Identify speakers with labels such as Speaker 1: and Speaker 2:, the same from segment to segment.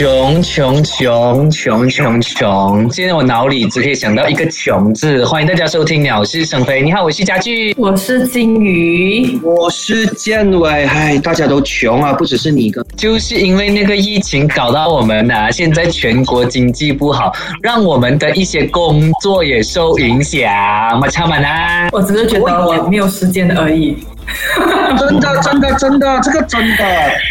Speaker 1: 穷穷穷穷穷穷！现在我脑里只可以想到一个“穷”字。欢迎大家收听《鸟是生非》。你好，我是家具。
Speaker 2: 我是金鱼，
Speaker 3: 我是建伟，唉，大家都穷啊，不只是你一个。
Speaker 1: 就是因为那个疫情搞到我们呐、现在全国经济不好，让我们的一些工作也受影响。马超满啊！
Speaker 2: 我只是觉得我没有时间而已。
Speaker 3: 真的，真的，真的，这个真的。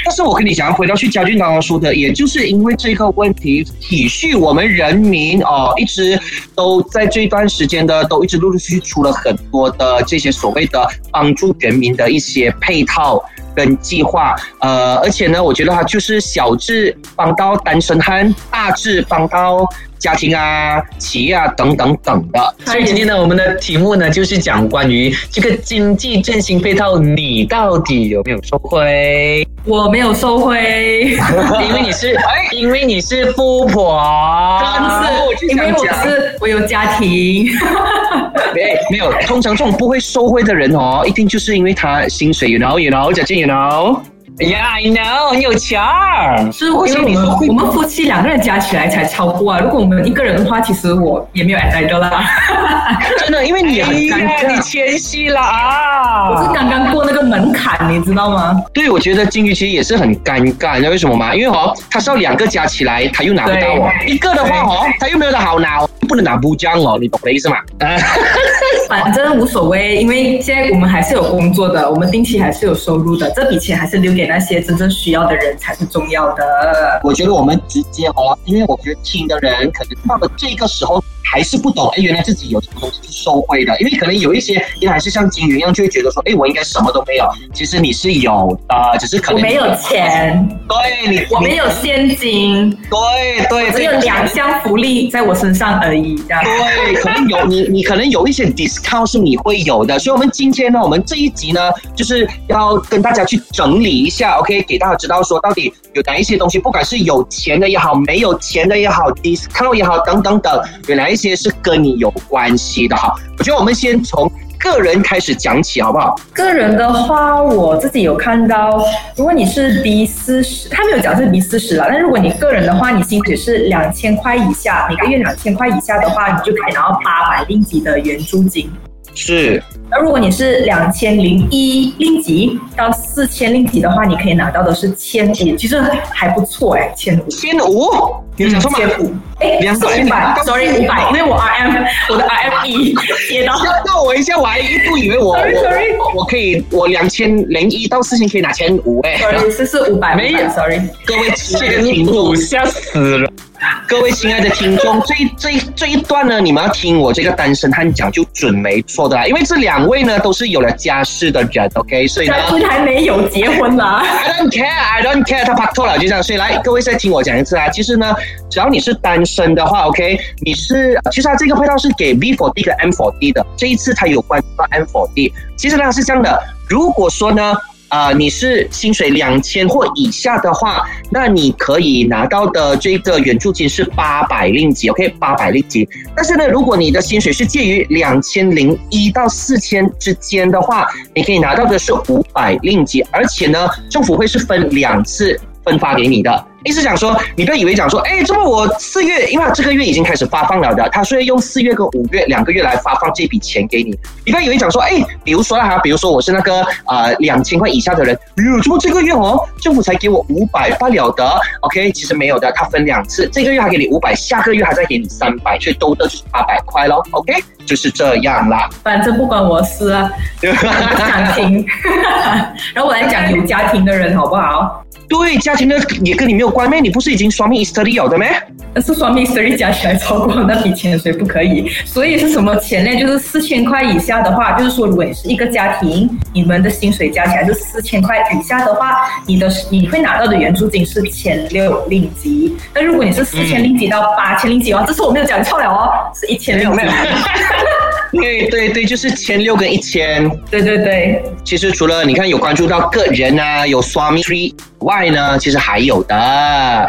Speaker 3: 但是我跟你讲，回到去家俊刚刚说的，也就是因为这个问题，体恤我们人民哦，一直都在这段时间的，都一直陆陆续续出了很多的这些所谓的帮助人民的一些配套。跟计划，呃，而且呢，我觉得它就是小智帮到单身汉，大智帮到家庭啊、企业啊等等等的。
Speaker 1: 所以今天呢，我们的题目呢，就是讲关于这个经济振兴配套，你到底有没有受惠？
Speaker 2: 我没有收回，
Speaker 1: 因为你是，因为你是富婆，
Speaker 2: 因为我是我有家庭，
Speaker 3: 没没有，通常这种不会收贿的人哦，一定就是因为他薪水，you know，you know，贾静，you know。
Speaker 1: Yeah, I know，你有钱儿。
Speaker 2: 是因为什么我们夫妻两个人加起来才超过啊。如果我们一个人的话，其实我也没有 a 的啦。
Speaker 3: 真的，因为你很尴
Speaker 1: 哎呀你。谦虚了啊！
Speaker 2: 我是刚刚过那个门槛，你知道吗？
Speaker 3: 对，我觉得金鱼其实也是很尴尬，你知道为什么吗？因为哦，他是要两个加起来，他又拿不到哦；一个的话哦，他又没有得好拿哦，不能拿不这样哦，你懂我的意思吗？
Speaker 2: 反正无所谓，因为现在我们还是有工作的，我们定期还是有收入的，这笔钱还是留给那些真正需要的人才是重要的。
Speaker 3: 我觉得我们直接哦，因为我觉得听的人可能到了这个时候还是不懂，哎，原来自己有什么东西是受贿的，因为可能有一些人还是像金鱼一样，就会觉得说，哎，我应该什么都没有，其实你是有的，只是可能
Speaker 2: 我没有钱，
Speaker 3: 对你，
Speaker 2: 我没有现金，
Speaker 3: 对对，
Speaker 2: 只有两箱福利在我身上而已，这样。
Speaker 3: 对，可能有你，你可能有一些 discount 是你会有的，所以我们今天呢，我们这一集呢，就是要跟大家去整理一下，OK，给大家知道说到底有哪一些东西，不管是有钱的也好，没有钱的也好，discount 也好，等等等，有哪一些是跟你有关系的哈。我觉得我们先从个人开始讲起，好不好？
Speaker 2: 个人的话，我自己有看到，如果你是 B 四十，他没有讲是 B 四十了，但如果你个人的话，你薪水是两千块以下，每个月两千块以下的话，你就可以拿到八百令吉的援助金。
Speaker 3: 是
Speaker 2: 那如果你是两千零一令吉到四千令吉的话，你可以拿到的是千五，其实还不错哎，千五。
Speaker 3: 千五，你有讲错吗？
Speaker 2: 千五，哎，
Speaker 3: 两百
Speaker 2: 是五百，sorry 五百，因为我 RM 我的 RM 一跌到。
Speaker 3: 吓到我一下，我还一度以为我
Speaker 2: Sorry,
Speaker 3: 我
Speaker 2: sorry
Speaker 3: 我可以我两千零一到四千可以拿千五哎。
Speaker 2: sorry 是是五百，
Speaker 1: 没有
Speaker 2: ，sorry。
Speaker 3: 各位亲爱的听众，
Speaker 1: 吓死了！
Speaker 3: 各位亲爱的听众，这一这一这一段呢，你们要听我这个单身汉讲就准没错的啦，因为这两位呢都是有了家室的人，OK，所以呢
Speaker 2: 家俊还没有结婚啦。
Speaker 3: I don't care，I don't care，他拍拖了就这样，所以来各位再听我讲一次啊，其实呢，只要你是单身的话，OK，你是其实它这个配套是给 V 4 D 跟 M 4 D 的，这一次他有关到 M 4 D，其实呢是这样的，如果说呢。啊、你是薪水两千或以下的话，那你可以拿到的这个援助金是八百令吉，OK，八百令吉。但是呢，如果你的薪水是介于两千零一到四千之间的话，你可以拿到的是五百令吉，而且呢，政府会是分两次分发给你的。意思讲说，你不要以为讲说，哎，这么我四月，因为这个月已经开始发放了的，他是会用四月跟五月两个月来发放这笔钱给你。你不要以为讲说，哎，比如说哈，比如说我是那个呃两千块以下的人，哎呦，怎么这个月哦，政府才给我五百罢了的？OK，其实没有的，他分两次，这个月还给你五百，下个月还再给你三百，所以都得就是八百块咯。OK，就是这样啦。
Speaker 2: 反正不关我事啊，我不想听。然后我来讲有家庭的人好不好？
Speaker 3: 对，家庭的也跟你没有关咩？你不是已经双面 history 有的咩？
Speaker 2: 但是双 mystery 加起来超过那笔钱，所以不可以。所以是什么钱呢？就是四千块以下的话，就是说如果你是一个家庭，你们的薪水加起来是四千块以下的话，你的你会拿到的援助金是千六令吉。那如果你是四千令吉到八千令吉的话，这次我没有讲错了哦，是一千令吉。
Speaker 3: 对对对，就是千六跟一千。
Speaker 2: 对对对，
Speaker 3: 其实除了你看有关注到个人啊，有 Swami Tree 外呢，其实还有的。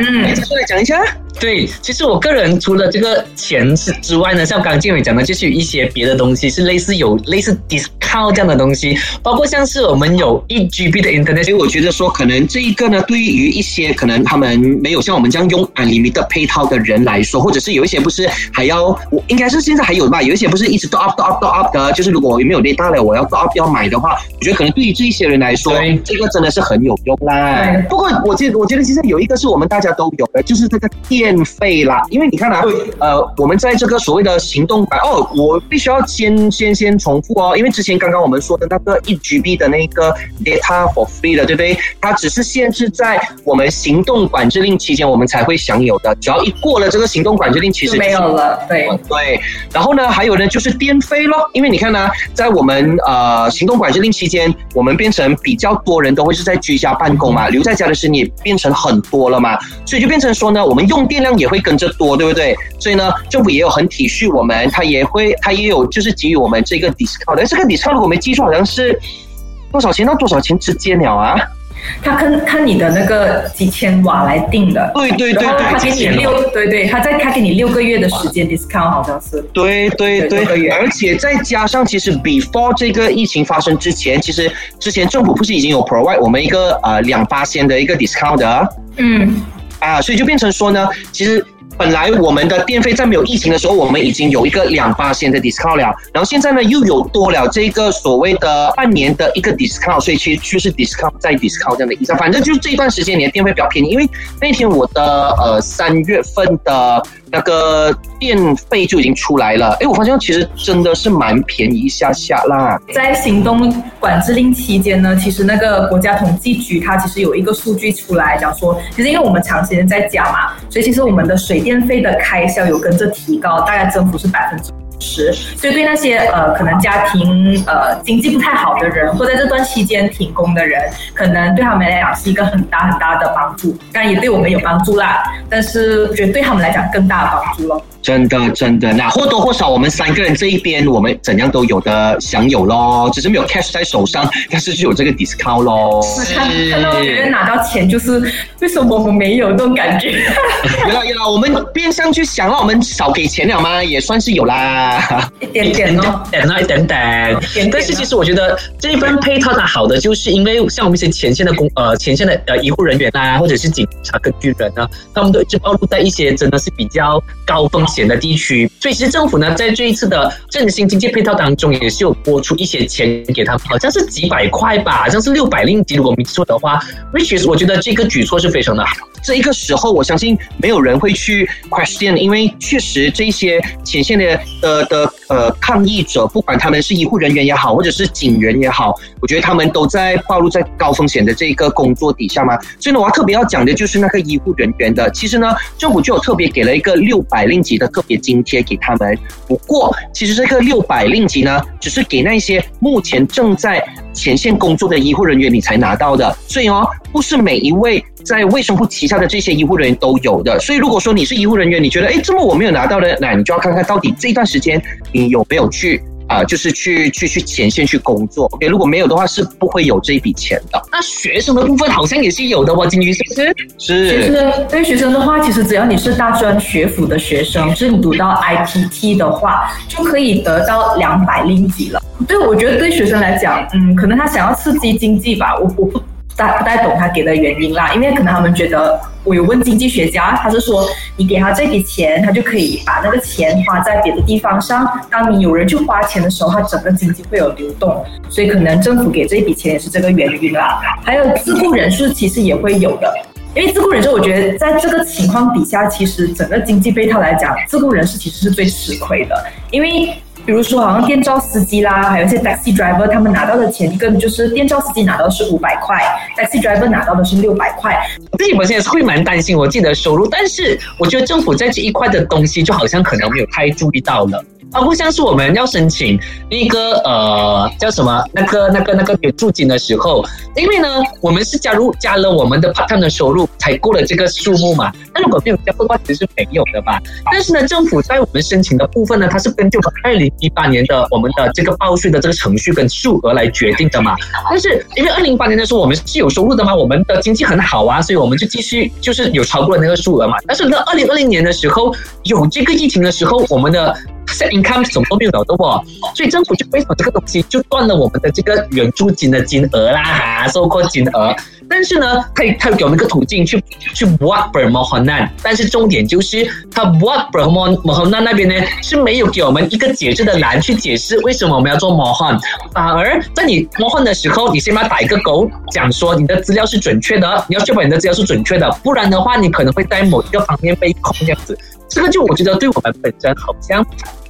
Speaker 2: 嗯
Speaker 3: 哎，再出来讲一下。
Speaker 1: 对，其实我个人除了这个钱之之外呢，像刚刚建伟讲的，就是有一些别的东西是类似有类似 discount 这样的东西，包括像是我们有一 GB 的 internet
Speaker 3: 所以我觉得说，可能这一个呢，对于一些可能他们没有像我们这样用 unlimited 配套的人来说，或者是有一些不是还要，我应该是现在还有吧，有一些不是一直 top up top up top up 的，就是如果我没有 data 了，我要 top up 要买的话，我觉得可能对于这一些人来说
Speaker 1: 对，
Speaker 3: 这个真的是很有用啦
Speaker 2: 对。
Speaker 3: 不过我觉得，我觉得其实有一个是我们大家都有的，就是这个电费啦。因为你看啊，呃，我们在这个所谓的行动版哦，我必须要先先先重复哦，因为之前刚刚我们说的那个一 GB 的那个 data for free 的，对不对？它只是限制在我们行动管制令期间我们才会享有的，只要一过了这个行动管制令，其实
Speaker 2: 没有了。对，
Speaker 3: 对，然后呢，还有呢就是电费咯，因为你看呢，在我们呃行动管制令期间，我们变成比较多人都会是在居家办公嘛，留在家的时间也变成很多了嘛，所以就变成说呢，我们用电量也会跟着多，对不对？所以呢，政府也有很体恤我们，他也会，他也有就是给予我们这个 discount，但这个 discount 如果没记错，好像是多少钱到多少钱之间了啊？
Speaker 2: 他看看你的那个几千瓦来定的。
Speaker 3: 对对对
Speaker 2: 然后他给，你六，对对，他再他给你六个月的时间 discount，好像是。
Speaker 3: 对对对，而且再加上，其实 before 这个疫情发生之前，其实之前政府不是已经有 provide 我们一个呃两八千的一个 discount 的
Speaker 2: 嗯，
Speaker 3: 啊，所以就变成说呢，其实。本来我们的电费在没有疫情的时候，我们已经有一个两八千的 discount 了，然后现在呢又有多了这个所谓的半年的一个 discount，所以其实就是 discount 再 discount 这样的意思。反正就是这一段时间你的电费比较便宜，因为那天我的呃三月份的那个电费就已经出来了，哎，我发现其实真的是蛮便宜一下下啦。
Speaker 2: 在行动管制令期间呢，其实那个国家统计局它其实有一个数据出来，讲说，其实因为我们长时间在家嘛，所以其实我们的水电费的开销有跟着提高，大概增幅是百分之。十，所以对那些呃可能家庭呃经济不太好的人，或在这段期间停工的人，可能对他们来讲是一个很大很大的帮助，当然也对我们有帮助啦，但是觉得对他们来讲更大的帮助了。
Speaker 3: 真的真的，那或多或少我们三个人这一边，我们怎样都有的享有咯，只是没有 cash 在手上，但是就有这个 discount 咯。
Speaker 2: 是看到别人拿到钱，就是为什么我们没有那种感觉？
Speaker 3: 有啦有啦，我们变相去想让，我们少给钱了吗？也算是有啦。
Speaker 2: 一点点哦。
Speaker 1: 等啊等等
Speaker 2: 点，
Speaker 1: 但是其实我觉得这一份配套的好的，就是因为像我们一些前线的工呃前线的呃医护人员啊，或者是警察跟军人啊，他们都一直暴露在一些真的是比较高风险的地区，所以其实政府呢在这一次的振兴经济配套当中，也是有拨出一些钱给他们，好像是几百块吧，好像是六百令吉，如果没记错的话，which is 我觉得这个举措是非常的好。
Speaker 3: 这一个时候，我相信没有人会去 question，因为确实这些前线的的的呃抗议者，不管他们是医护人员也好，或者是警员也好，我觉得他们都在暴露在高风险的这个工作底下嘛。所以呢，我要特别要讲的就是那个医护人员的，其实呢，政府就有特别给了一个六百令吉的特别津贴给他们。不过，其实这个六百令吉呢，只是给那些目前正在前线工作的医护人员你才拿到的，所以哦，不是每一位在卫生部旗下的这些医护人员都有的。所以如果说你是医护人员，你觉得哎，这么我没有拿到的，那你就要看看到底这段时间你有没有去啊、就是去去去前线去工作。OK，如果没有的话，是不会有这一笔钱的。
Speaker 1: 那学生的部分好像也是有的哦，金鱼其实是。
Speaker 2: 其
Speaker 3: 是
Speaker 2: 实对学生的话，其实只要你是大专学府的学生，就是你读到 IPT 的话，就可以得到两百令吉了。对，我觉得对学生来讲，嗯，可能他想要刺激经济吧，我我不大不太懂他给的原因啦，因为可能他们觉得，我有问经济学家，他是说你给他这笔钱，他就可以把那个钱花在别的地方上。当你有人去花钱的时候，他整个经济会有流动，所以可能政府给这笔钱也是这个原因啦。还有自雇人数其实也会有的。因为自雇人士，我觉得在这个情况底下，其实整个经济配套来讲，自雇人士其实是最吃亏的。因为比如说，好像电召司机啦，还有一些 taxi driver，他们拿到的钱，一个就是电召司机拿到是五百块，taxi driver 拿到的是六百块。
Speaker 1: 我自己本身也是会蛮担心我自己的收入，但是我觉得政府在这一块的东西就好像可能没有太注意到了。包括像是我们要申请那个呃叫什么那个那个那个援助金的时候，因为呢我们是加入加了我们的 part time 的收入才过了这个数目嘛，那如果没有加的话，其实是没有的吧。但是呢，政府在我们申请的部分呢，它是根据我们二零一八年的我们的这个报税的这个程序跟数额来决定的嘛。但是因为二零一八年的时候我们是有收入的嘛，我们的经济很好啊，所以我们就继续就是有超过了那个数额嘛。但是在二零二零年的时候有这个疫情的时候，我们的 set income 什么都没有了，对不？所以政府就为什么这个东西就断了我们的这个援助金的金额啦，哈，收获金额。但是呢，他他有给我们一个途径去去 buat permohonan，但是重点就是他 buat permohonan 那边呢是没有给我们一个解释的栏去解释为什么我们要做 mohon，反而在你 mohon 的时候，你先要打一个勾，讲说你的资料是准确的，你要确保你的资料是准确的，不然的话你可能会在某一个方面被控这样子。这个就我觉得对我们本身好像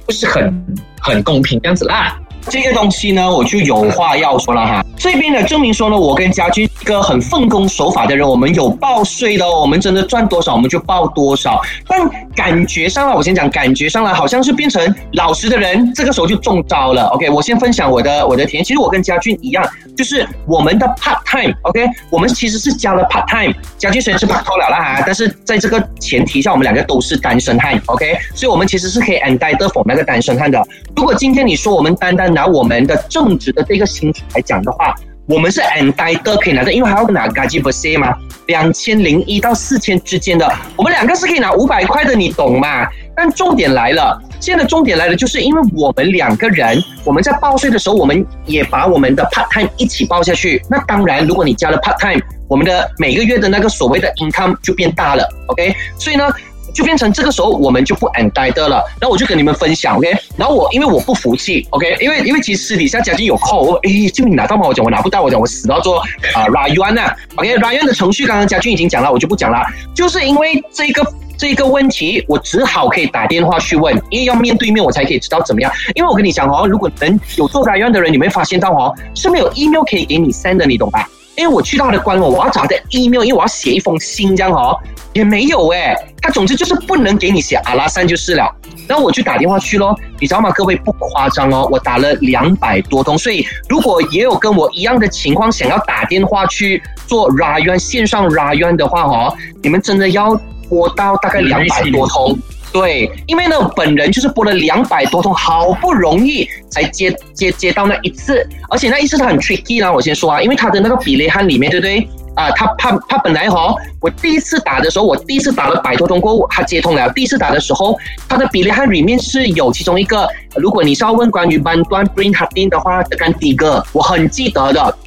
Speaker 1: 不是很很公平这样子啦。
Speaker 3: 这个东西呢，我就有话要说了哈。这边呢，证明说呢，我跟家军一个很奉公守法的人，我们有报税的，我们真的赚多少我们就报多少。但感觉上了，我先讲，感觉上了，好像是变成老实的人，这个时候就中招了。OK，我先分享我的我的体验。其实我跟家俊一样，就是我们的 part time，OK，我们其实是加了 part time。家俊虽然是 part 了哈，但是在这个前提下，我们两个都是单身汉，OK，所以我们其实是可以 and die 的 for 那个单身汉的。如果今天你说我们单单拿我们的正职的这个薪水来讲的话，我们是 and die 的可以拿的，因为还要拿 gaji per se 嘛，两千零一到四千之间的，我们两个是可以拿五百块的，你懂吗？但重点来了，现在重点来了，就是因为我们两个人，我们在报税的时候，我们也把我们的 part time 一起报下去。那当然，如果你加了 part time，我们的每个月的那个所谓的 income 就变大了，OK？所以呢，就变成这个时候我们就不 and die 的了。然后我就跟你们分享，OK？然后我因为我不服气，OK？因为因为其实私底下家军有 call 我，诶，就你拿到吗？我讲我拿不到，我讲我死到做啊 Ryan 啊，OK？Ryan 的程序刚刚家俊已经讲了，我就不讲了，就是因为这个。这个问题，我只好可以打电话去问，因为要面对面我才可以知道怎么样。因为我跟你讲哦，如果能有做法院的人，你会发现到哦，是没有 email 可以给你 send 的，你懂吧？因为我去到他的官网，我要找的 email，因为我要写一封信这样哦，也没有诶。他总之就是不能给你写阿拉善就是了。然后我就打电话去咯，你知道吗？各位不夸张哦，我打了两百多通。所以如果也有跟我一样的情况，想要打电话去做 r a y a n 线上 r a y a n 的话哦，你们真的要。拨到大概两百多通，对，因为呢，本人就是拨了两百多通，好不容易才接接接到那一次，而且那一次他很 tricky 啦，我先说啊，因为他的那个比例汉里面，对不对？啊，他他他本来哈，我第一次打的时候，我第一次打了百多通过，他接通了。第一次打的时候，他的比例汉里面是有其中一个，如果你是要问关于班端 bring 他定的话，这干第一个我很记得的，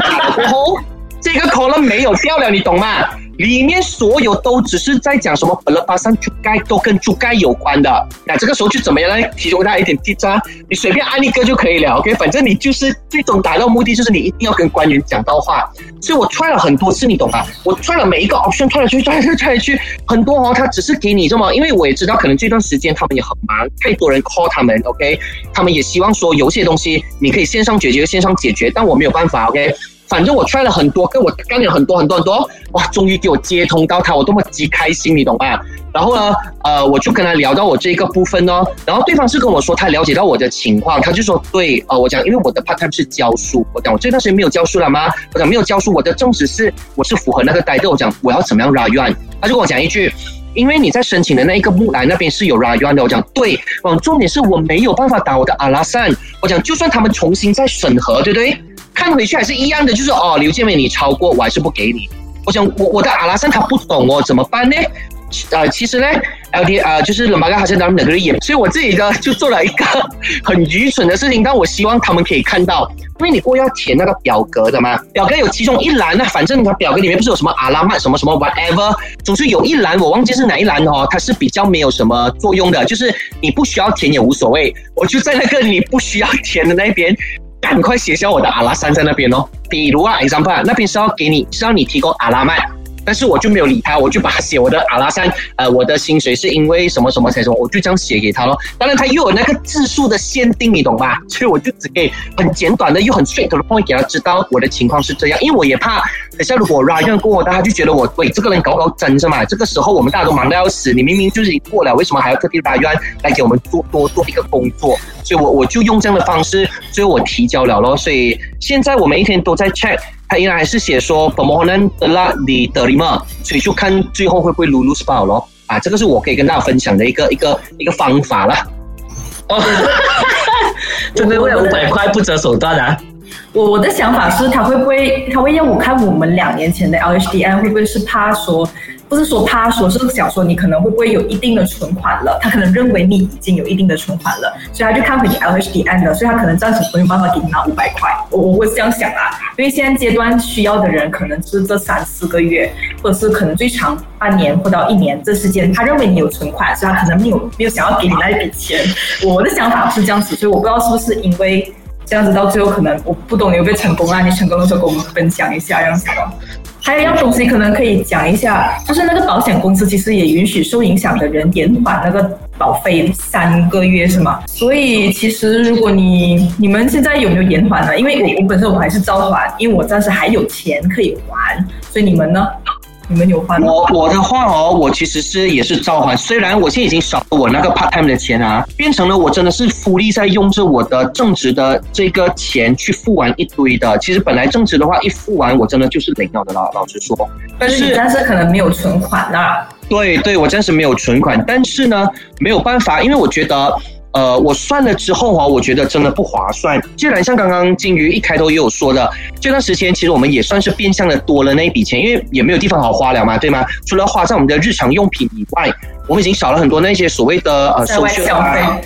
Speaker 3: 打过后这个可能没有掉了，你懂吗？里面所有都只是在讲什么本勒巴山猪盖都跟猪盖有关的，那这个时候就怎么样呢？提供大家一点提扎，你随便按一个就可以了，OK？反正你就是最终达到目的，就是你一定要跟官员讲到话。所以我踹了很多次，你懂吗？我踹了每一个 option，try 来去踹来去，try 来去，很多哦，他只是给你这么，因为我也知道，可能这段时间他们也很忙，太多人 call 他们，OK？他们也希望说有些东西你可以线上解决，线上解决，但我没有办法，OK？反正我 try 了很多，跟我干了很多很多很多，哇，终于给我接通到他，我多么极开心，你懂吧？然后呢，呃，我就跟他聊到我这个部分哦，然后对方是跟我说他了解到我的情况，他就说对，呃，我讲因为我的 part time 是教书，我讲我这段时间没有教书了吗？我讲没有教书，我的正职是我是符合那个代的，我讲我要怎么样 run？他就跟我讲一句，因为你在申请的那一个木兰那边是有 run 的，我讲对，嗯，重点是我没有办法打我的阿拉善，我讲就算他们重新再审核，对不对？看回去还是一样的，就是哦，刘建伟你超过，我还是不给你。我想我我的阿拉善他不懂哦，怎么办呢？呃，其实呢，L D 呃就是冷巴哥好像他们两个人演，所以我自己呢就做了一个很愚蠢的事情，但我希望他们可以看到，因为你过要填那个表格的嘛，表格有其中一栏呢，反正它表格里面不是有什么阿拉曼什么什么 whatever，总是有一栏我忘记是哪一栏哦，它是比较没有什么作用的，就是你不需要填也无所谓，我就在那个你不需要填的那边。赶快写下我的阿拉山在那边哦。比如啊，example，那边是要给你，是要你提供阿拉曼，但是我就没有理他，我就把他写我的阿拉善，呃，我的薪水是因为什么什么才什么，我就这样写给他咯。当然他又有那个字数的限定，你懂吧？所以我就只给很简短的又很 straight 的会给他知道我的情况是这样，因为我也怕等下如果 Ryan 过，大家就觉得我喂这个人搞搞真是嘛？这个时候我们大家都忙得要死，你明明就是已经过了，为什么还要特地 Ryan 来给我们做多做一个工作？所以我我就用这样的方式，最后我提交了咯。所以现在我们一天都在 check，他依然还是写说 permohonan telah diterima，所以就看最后会不会 lulus 报咯。啊，这个是我可以跟大家分享的一个一个一个方法了。
Speaker 1: 哦，真的为了五百块不择手段啊！
Speaker 2: 我我的想法是，他会不会他会让我看我们两年前的 LHDN，会不会是怕说，不是说怕说，是想说你可能会不会有一定的存款了？他可能认为你已经有一定的存款了，所以他就看回你 LHDN 的，所以他可能暂时没有办法给你拿五百块。我我会这样想啊，因为现在阶段需要的人可能是这三四个月，或者是可能最长半年或到一年这时间，他认为你有存款，所以他可能没有没有想要给你那一笔钱。我的想法是这样子，所以我不知道是不是因为。这样子到最后可能我不懂你有没有成功啊？你成功的时候跟我们分享一下这样子哦。还有一样东西可能可以讲一下，就是那个保险公司其实也允许受影响的人延缓那个保费三个月是吗？所以其实如果你你们现在有没有延缓呢？因为我我本身我还是照还，因为我暂时还有钱可以还，所以你们呢？你们有还吗？
Speaker 3: 我我的话哦，我其实是也是照还，虽然我现在已经少了我那个 part time 的钱啊，变成了我真的是福利在用着我的正职的这个钱去付完一堆的。其实本来正职的话一付完，我真的就是零了的老老实说。
Speaker 2: 但是但是可能没有存款啦。
Speaker 3: 对对，我暂时没有存款，但是呢没有办法，因为我觉得。呃，我算了之后哈，我觉得真的不划算。既然像刚刚金鱼一开头也有说的，这段时间其实我们也算是变相的多了那一笔钱，因为也没有地方好花了嘛，对吗？除了花在我们的日常用品以外，我们已经少了很多那些所谓的呃，
Speaker 2: 消费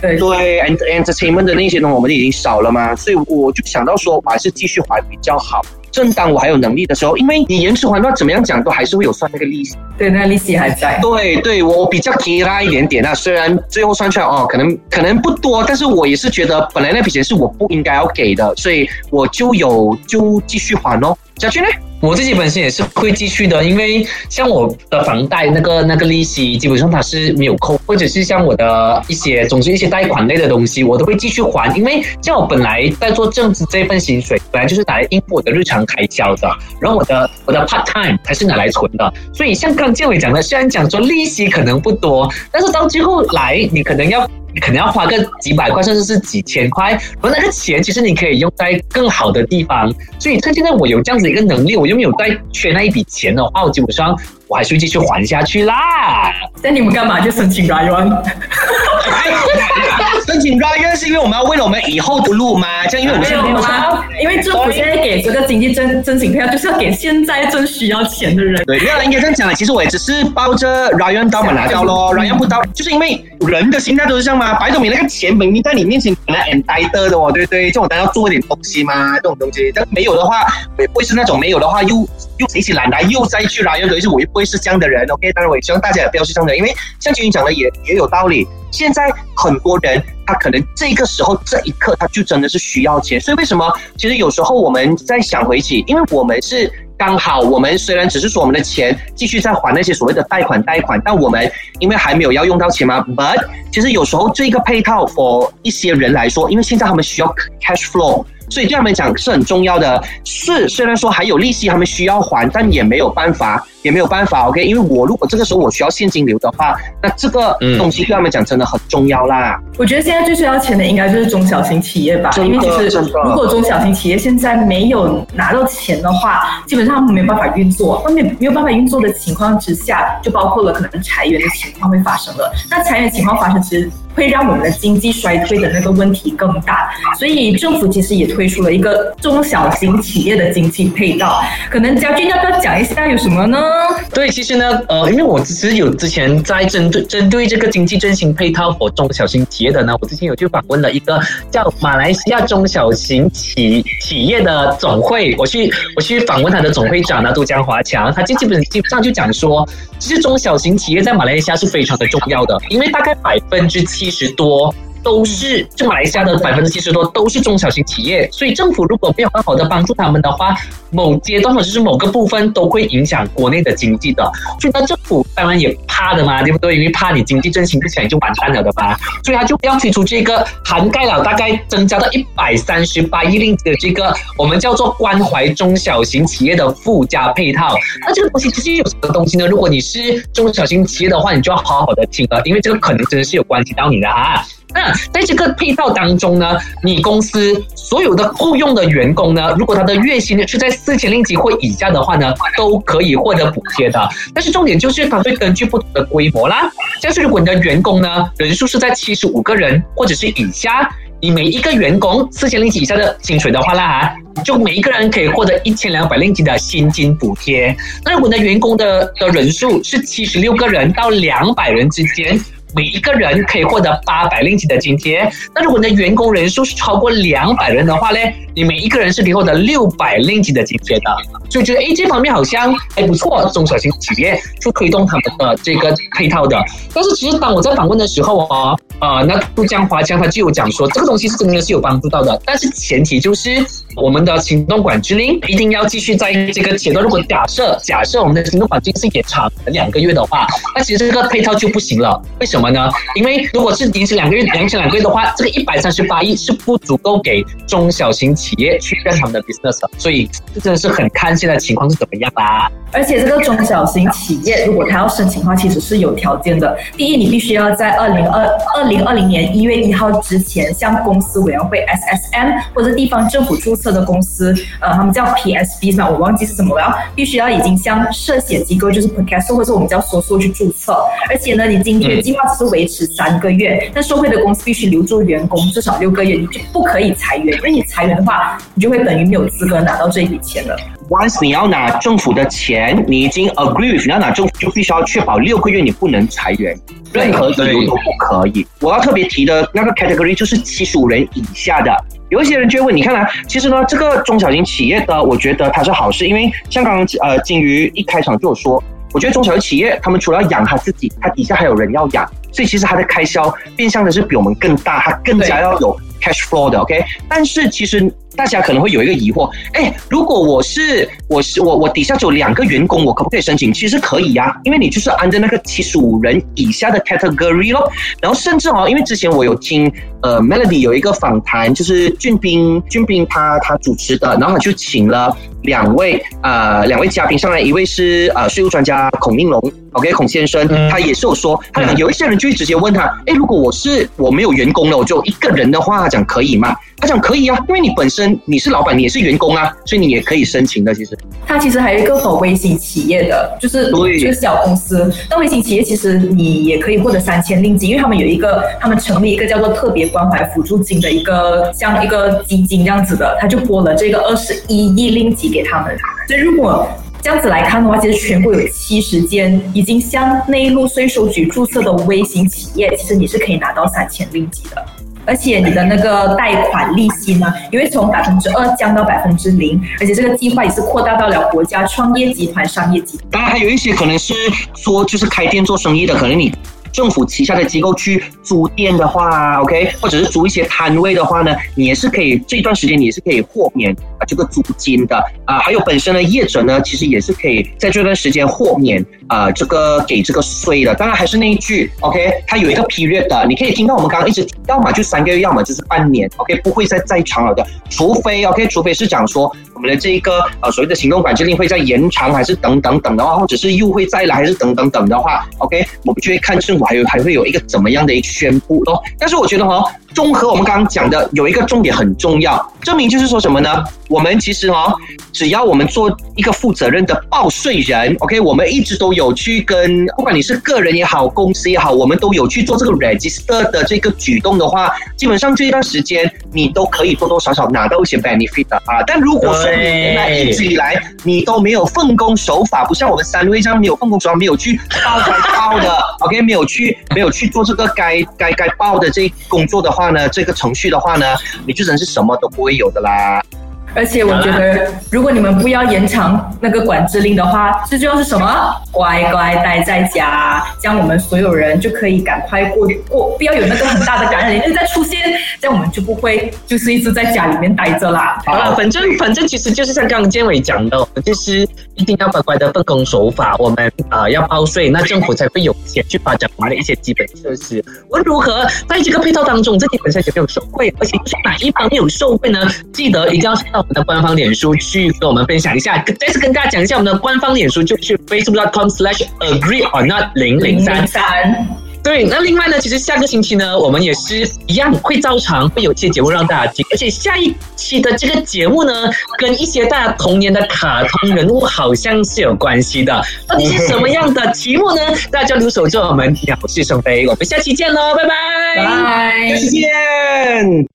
Speaker 2: 对
Speaker 3: 对，and entertainment 的那些东西，我们已经少了嘛，所以我就想到说，我还是继续还比较好。正当我还有能力的时候，因为你延迟还的话，怎么样讲都还是会有算那个利息。
Speaker 2: 对，那利息还在。
Speaker 3: 对，对我比较提拉一点点啊，虽然最后算出来哦，可能可能不多，但是我也是觉得本来那笔钱是我不应该要给的，所以我就有就继续还哦。小军呢？
Speaker 1: 我自己本身也是会继续的，因为像我的房贷那个那个利息，基本上它是没有扣，或者是像我的一些，总之一些贷款类的东西，我都会继续还。因为像我本来在做正职这份薪水，本来就是拿来应付我的日常开销的，然后我的我的 part time 还是拿来存的。所以像刚建伟讲的，虽然讲说利息可能不多，但是到最后来，你可能要。可能要花个几百块，甚至是几千块，而那个钱其实你可以用在更好的地方。所以趁现在我有这样子一个能力，我又没有再缺那一笔钱的话，我基本上我还是会继续还下去啦。
Speaker 2: 那你们干嘛就申请 Ryan？
Speaker 3: 申请 Ryan 是因为我们要为了我们以后的路吗？这样因为我们现在没有
Speaker 2: 吗？因为政府现在给这个经济征征请票，就是要给现在正需要钱的人。
Speaker 3: 对，没有应该这样讲其实我也只是抱着 Ryan 到嘛拿掉咯，Ryan 不到，就是因为人的心态都是这样嘛。白总，你那个钱明明在你面前可能 and 呆的哦，对不对？这种当然要做一点东西嘛，这种东西。但没有的话，也不会是那种没有的话又又提起懒来又再去 Ryan 等于，是我又不会是这样的人。OK，当然我也希望大家也不要是这样的，因为像君君讲的也也有道理。现在很多人他可能这个时候这一刻他就真的是需要钱，所以为什么？其实有时候我们在想回起，因为我们是。刚好我们虽然只是说我们的钱继续在还那些所谓的贷款贷款，但我们因为还没有要用到钱嘛。But 其实有时候这个配套，for 一些人来说，因为现在他们需要 cash flow。所以对他们讲是很重要的，是虽然说还有利息他们需要还，但也没有办法，也没有办法，OK？因为我如果这个时候我需要现金流的话，那这个东西对他们讲真的很重要啦。
Speaker 2: 我觉得现在最需要钱的应该就是中小型企业吧，因为其实如果中小型企业现在没有拿到钱的话，基本上他们没有办法运作，他们没有办法运作的情况之下，就包括了可能裁员的情况会发生了。那裁员情况发生，其实。会让我们的经济衰退的那个问题更大，所以政府其实也推出了一个中小型企业的经济配套。可能嘉俊要不要讲一下有什么呢？
Speaker 1: 对，其实呢，呃，因为我其实有之前在针对针对这个经济振兴配套和中小型企业的呢，我之前有去访问了一个叫马来西亚中小型企企业的总会，我去我去访问他的总会长呢，都江华强，他就基本基本上就讲说，其实中小型企业在马来西亚是非常的重要的，因为大概百分之。七十多都是就马来西亚的百分之七十多都是中小型企业，所以政府如果没有很好的帮助他们的话，某阶段或者是某个部分都会影响国内的经济的。所以呢，政府当然也怕的嘛，对不对？因为怕你经济振兴不起来就完蛋了的嘛，所以他就要推出这个涵盖了大概增加到一百三十八亿令的这个我们叫做关怀中小型企业的附加配套。那这个东西其实有什么东西呢？如果你是中小型企业的话，你就要好好的听了，因为这个可能真的是有关系到你的啊。那在这个配套当中呢，你公司所有的雇佣的员工呢，如果他的月薪是在四千令吉或以下的话呢，都可以获得补贴的。但是重点就是它会根据不同的规模啦，像是如果你的员工呢人数是在七十五个人或者是以下，你每一个员工四千令吉以下的薪水的话啦，就每一个人可以获得一千两百令吉的薪金补贴。那如果你的员工的的人数是七十六个人到两百人之间。每一个人可以获得八百令吉的津贴。那如果你的员工人数是超过两百人的话呢，你每一个人是可以获得六百令吉的津贴的。所以觉得诶，这方面好像还不错，中小型企业去推动他们的这个配套的。但是其实当我在访问的时候哦，呃，那杜江华江他就有讲说，这个东西是真的是有帮助到的，但是前提就是我们的行动管制令一定要继续在这个阶段。如果假设假设我们的行动管制是延长两个月的话，那其实这个配套就不行了。为什么呢？因为如果是延迟两个月，延迟两个月的话，这个一百三十八亿是不足够给中小型企业去干他们的 business，所以这真的是很看现在情况是怎么样啦。
Speaker 2: 而且这个中小型企业如果他要申请的话，其实是有条件的。第一，你必须要在二零二二零二零年一月一号之前向公司委员会 SSM 或者地方政府注册的公司，呃，他们叫 PSB 嘛？我忘记是什么了。必须要已经向涉险机构，就是 Podcast 或者我们叫 SOSO 去注册。而且呢，你津贴计划只是维持三个月，但受惠的公司必须留住员工至少六个月，你就不可以裁员，因为你裁员的话，你就会等于没有资格拿到这一笔钱了。
Speaker 3: Once 你要拿政府的钱，你已经 agree，with 你要拿政府就必须要确保六个月你不能裁员，任何理由都不可以。我要特别提的那个 category 就是七十五人以下的。有一些人就会问，你看啊，其实呢，这个中小型企业的，我觉得它是好事，因为像刚刚呃金鱼一开场就有说，我觉得中小型企业他们除了养他自己，他底下还有人要养，所以其实他的开销变相的是比我们更大，他更加要有 cash flow 的，OK。但是其实。大家可能会有一个疑惑，哎，如果我是我是我我底下只有两个员工，我可不可以申请？其实可以呀，因为你就是按照那个七十五人以下的 category 咯。然后甚至哦，因为之前我有听呃 Melody 有一个访谈，就是俊斌俊斌他他主持的，然后他就请了两位呃两位嘉宾上来，一位是呃税务专家孔应龙，OK 孔先生，他也是有说，他讲有一些人就会直接问他，哎，如果我是我没有员工了，我就一个人的话，他讲可以吗？他讲可以啊，因为你本身你是老板，你也是员工啊，所以你也可以申请的。其实，
Speaker 2: 它其实还有一个否微型企业的，就是就是小公司。那微型企业其实你也可以获得三千令吉，因为他们有一个，他们成立一个叫做特别关怀辅助金的一个像一个基金这样子的，他就拨了这个二十一亿令吉给他们。所以如果这样子来看的话，其实全国有七十间已经向内陆税收局注册的微型企业，其实你是可以拿到三千令吉的。而且你的那个贷款利息呢，也会从百分之二降到百分之零，而且这个计划也是扩大到了国家创业集团商业集团。
Speaker 3: 当然还有一些可能是说就是开店做生意的，可能你。政府旗下的机构去租店的话，OK，或者是租一些摊位的话呢，你也是可以这段时间你也是可以豁免啊这个租金的。啊。还有本身的业者呢，其实也是可以在这段时间豁免啊这个给这个税的。当然还是那一句，OK，它有一个 period 的，你可以听到我们刚刚一直要么就三个月，要么就是半年，OK，不会再再长了的，除非 OK，除非是讲说我们的这一个呃所谓的行动管制令会再延长，还是等等等的话，或者是又会再来，还是等等等的话，OK，我们就会看政我。还有还会有一个怎么样的一个宣布哦？但是我觉得哈，综合我们刚刚讲的，有一个重点很重要，证明就是说什么呢？我们其实哦，只要我们做一个负责任的报税人，OK，我们一直都有去跟，不管你是个人也好，公司也好，我们都有去做这个 register 的这个举动的话，基本上这一段时间你都可以多多少少拿到一些 benefit 的啊。但如果说你原来一直以来你都没有奉公守法，不像我们三位这样没有奉公守法，没有去报该报的，OK，没有去没有去做这个该该该报的这工作的话呢，这个程序的话呢，你就真是什么都不会有的啦。
Speaker 2: 而且我觉得，如果你们不要延长那个管制令的话，最重要是什么？乖乖待在家，这样我们所有人就可以赶快过过，不要有那个很大的感染力再出现，这样我们就不会就是一直在家里面待着啦。
Speaker 1: 好了，反正反正其实就是像刚刚建伟讲的，就是一定要乖乖的奉公守法，我们啊、要报税，那政府才会有钱去发展我们的一些基本设施。无论如何，在这个配套当中，自己本身有没有受惠，而且是哪一方面有受惠呢？记得一定要上到我们的官方脸书去跟我们分享一下。再次跟大家讲一下，我们的官方脸书就是 facebook.com/slash agree or not 零零三。
Speaker 2: 三，
Speaker 1: 对，那另外呢，其实下个星期呢，我们也是一样会照常会有一些节目让大家听，而且下一期的这个节目呢，跟一些大家童年的卡通人物好像是有关系的。到底是什么样的题目呢？大家留守着我们鸟是生非，我们下期见喽，拜拜。
Speaker 2: 拜。
Speaker 3: 再见。